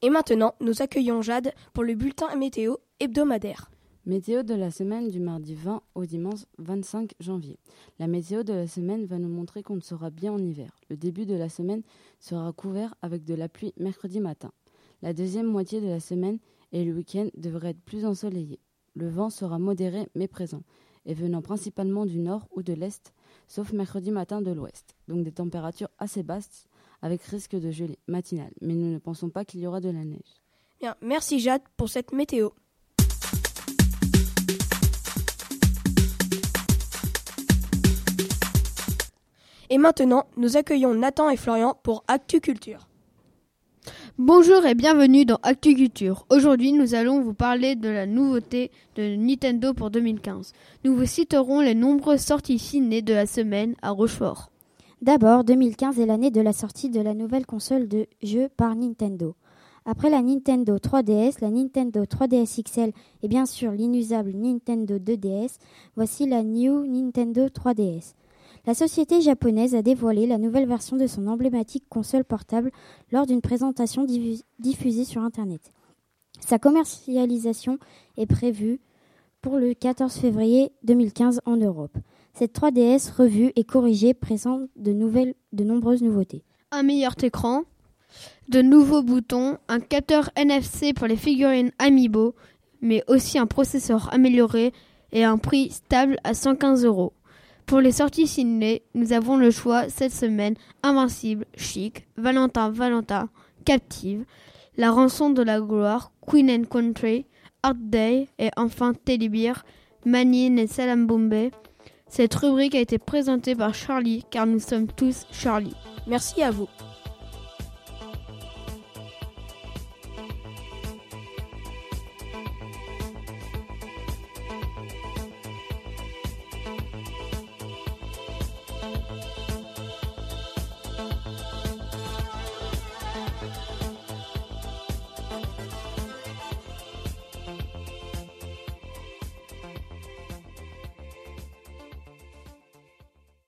Et maintenant, nous accueillons Jade pour le bulletin météo hebdomadaire. Météo de la semaine du mardi 20 au dimanche 25 janvier. La météo de la semaine va nous montrer qu'on sera bien en hiver. Le début de la semaine sera couvert avec de la pluie mercredi matin. La deuxième moitié de la semaine et le week-end devrait être plus ensoleillé. Le vent sera modéré mais présent et venant principalement du nord ou de l'est, sauf mercredi matin de l'ouest. Donc des températures assez basses avec risque de gelée matinale. Mais nous ne pensons pas qu'il y aura de la neige. Bien, merci Jade pour cette météo. Et maintenant, nous accueillons Nathan et Florian pour Actu Culture. Bonjour et bienvenue dans Actu Culture. Aujourd'hui, nous allons vous parler de la nouveauté de Nintendo pour 2015. Nous vous citerons les nombreuses sorties ciné de la semaine à Rochefort. D'abord, 2015 est l'année de la sortie de la nouvelle console de jeux par Nintendo. Après la Nintendo 3DS, la Nintendo 3DS XL et bien sûr l'inusable Nintendo 2DS, voici la New Nintendo 3DS. La société japonaise a dévoilé la nouvelle version de son emblématique console portable lors d'une présentation diffusée sur Internet. Sa commercialisation est prévue pour le 14 février 2015 en Europe. Cette 3DS revue et corrigée présente de, nombreuses nouveautés. Un meilleur écran, de nouveaux boutons, un capteur NFC pour les figurines Amiibo, mais aussi un processeur amélioré et un prix stable à 115 euros. Pour les sorties ciné, nous avons le choix cette semaine Invincible, Chic, Valentin Valentin, Captive, La rançon de la gloire, Queen and Country, Art Day et enfin Teddy Bear, Manine et Salam Bombay. Cette rubrique a été présentée par Charlie car nous sommes tous Charlie. Merci à vous.